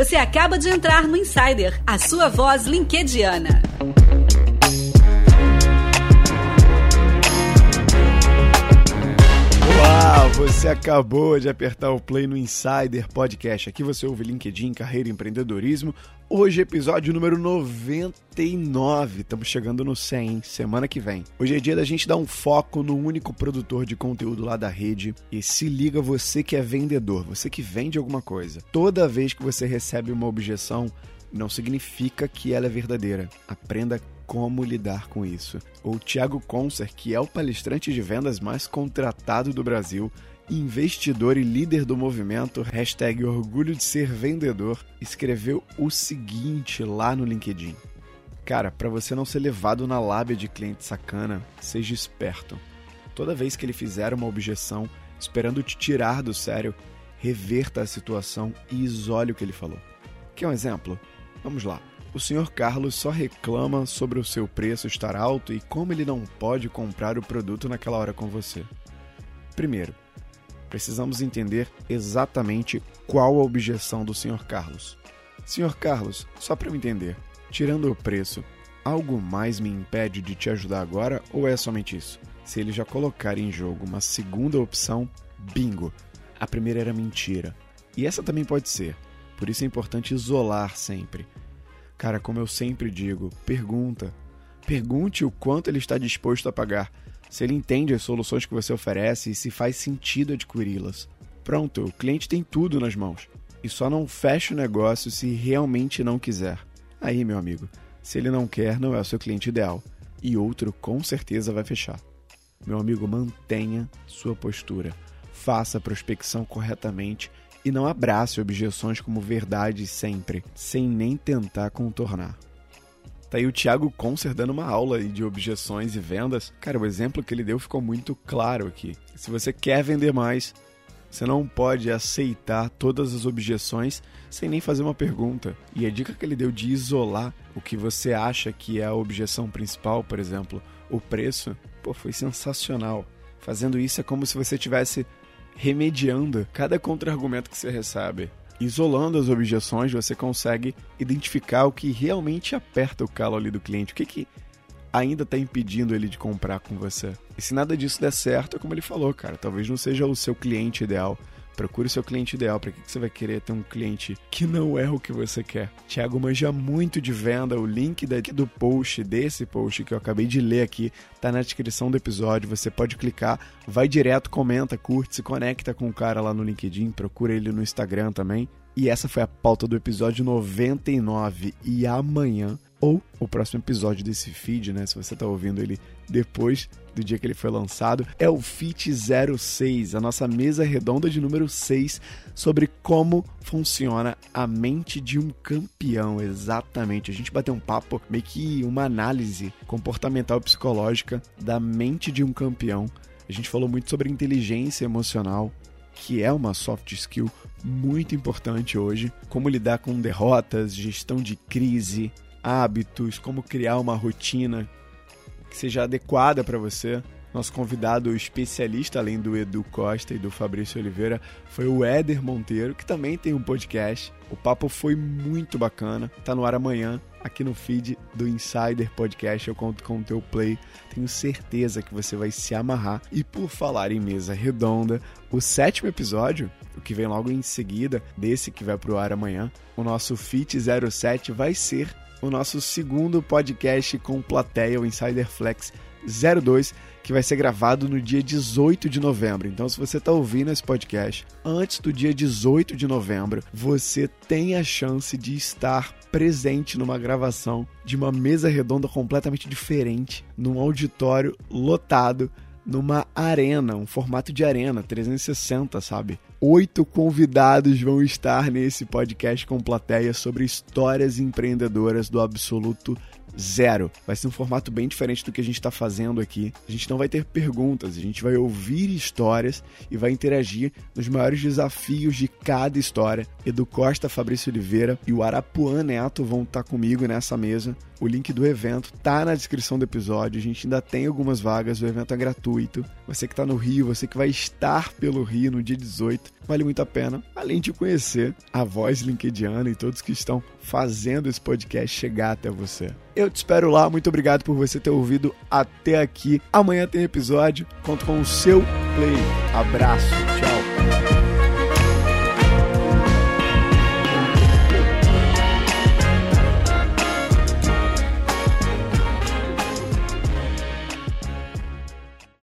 Você acaba de entrar no Insider, a sua voz linkediana. Olá, você acabou de apertar o play no Insider Podcast. Aqui você ouve LinkedIn, carreira e empreendedorismo. Hoje, episódio número 99. Estamos chegando no 100, hein? semana que vem. Hoje é dia da gente dar um foco no único produtor de conteúdo lá da rede. E se liga você que é vendedor, você que vende alguma coisa. Toda vez que você recebe uma objeção, não significa que ela é verdadeira. Aprenda como lidar com isso. O Thiago Concer, que é o palestrante de vendas mais contratado do Brasil, investidor e líder do movimento hashtag Orgulho de Ser Vendedor, escreveu o seguinte lá no LinkedIn. Cara, para você não ser levado na lábia de cliente sacana, seja esperto. Toda vez que ele fizer uma objeção, esperando te tirar do sério, reverta a situação e isole o que ele falou. Quer um exemplo? Vamos lá. O Sr. Carlos só reclama sobre o seu preço estar alto e como ele não pode comprar o produto naquela hora com você. Primeiro, precisamos entender exatamente qual a objeção do Sr. Carlos. Sr. Carlos, só para eu entender, tirando o preço, algo mais me impede de te ajudar agora ou é somente isso? Se ele já colocar em jogo uma segunda opção, bingo! A primeira era mentira. E essa também pode ser. Por isso é importante isolar sempre. Cara, como eu sempre digo, pergunta. Pergunte o quanto ele está disposto a pagar, se ele entende as soluções que você oferece e se faz sentido adquiri-las. Pronto, o cliente tem tudo nas mãos. E só não fecha o negócio se realmente não quiser. Aí, meu amigo, se ele não quer, não é o seu cliente ideal. E outro com certeza vai fechar. Meu amigo, mantenha sua postura. Faça a prospecção corretamente e não abrace objeções como verdades sempre, sem nem tentar contornar. Tá aí o Thiago Concer dando uma aula de objeções e vendas. Cara, o exemplo que ele deu ficou muito claro aqui. Se você quer vender mais, você não pode aceitar todas as objeções sem nem fazer uma pergunta. E a dica que ele deu de isolar o que você acha que é a objeção principal, por exemplo, o preço, pô, foi sensacional. Fazendo isso é como se você tivesse remediando cada contra-argumento que você recebe. Isolando as objeções, você consegue identificar o que realmente aperta o calo ali do cliente, o que, que ainda está impedindo ele de comprar com você. E se nada disso der certo, é como ele falou, cara, talvez não seja o seu cliente ideal, Procure o seu cliente ideal. Para que, que você vai querer ter um cliente que não é o que você quer? Tiago manja muito de venda. O link do post, desse post que eu acabei de ler aqui, tá na descrição do episódio. Você pode clicar, vai direto, comenta, curte, se conecta com o cara lá no LinkedIn, procura ele no Instagram também. E essa foi a pauta do episódio 99. E amanhã, ou o próximo episódio desse feed, né? Se você está ouvindo ele depois do dia que ele foi lançado, é o FIT 06, a nossa mesa redonda de número 6 sobre como funciona a mente de um campeão, exatamente. A gente bateu um papo, meio que uma análise comportamental psicológica da mente de um campeão. A gente falou muito sobre inteligência emocional, que é uma soft skill muito importante hoje, como lidar com derrotas, gestão de crise, hábitos, como criar uma rotina que seja adequada para você. Nosso convidado especialista, além do Edu Costa e do Fabrício Oliveira, foi o Éder Monteiro, que também tem um podcast. O papo foi muito bacana, tá no ar amanhã, aqui no feed do Insider Podcast. Eu conto com o teu play, tenho certeza que você vai se amarrar. E por falar em mesa redonda, o sétimo episódio, o que vem logo em seguida desse que vai pro ar amanhã, o nosso Fit 07 vai ser o nosso segundo podcast com plateia, o Insider Flex 02, que vai ser gravado no dia 18 de novembro. Então, se você está ouvindo esse podcast antes do dia 18 de novembro, você tem a chance de estar presente numa gravação de uma mesa redonda completamente diferente, num auditório lotado numa arena, um formato de arena, 360, sabe? Oito convidados vão estar nesse podcast com plateia sobre histórias empreendedoras do absoluto Zero. Vai ser um formato bem diferente do que a gente está fazendo aqui. A gente não vai ter perguntas, a gente vai ouvir histórias e vai interagir nos maiores desafios de cada história. Edu Costa, Fabrício Oliveira e o Arapuã Neto vão estar tá comigo nessa mesa. O link do evento tá na descrição do episódio. A gente ainda tem algumas vagas, o evento é gratuito. Você que está no Rio, você que vai estar pelo Rio no dia 18, vale muito a pena. Além de conhecer a voz linkediana e todos que estão fazendo esse podcast chegar até você. Eu te espero lá. Muito obrigado por você ter ouvido até aqui. Amanhã tem episódio. Conto com o seu play. Abraço. Tchau.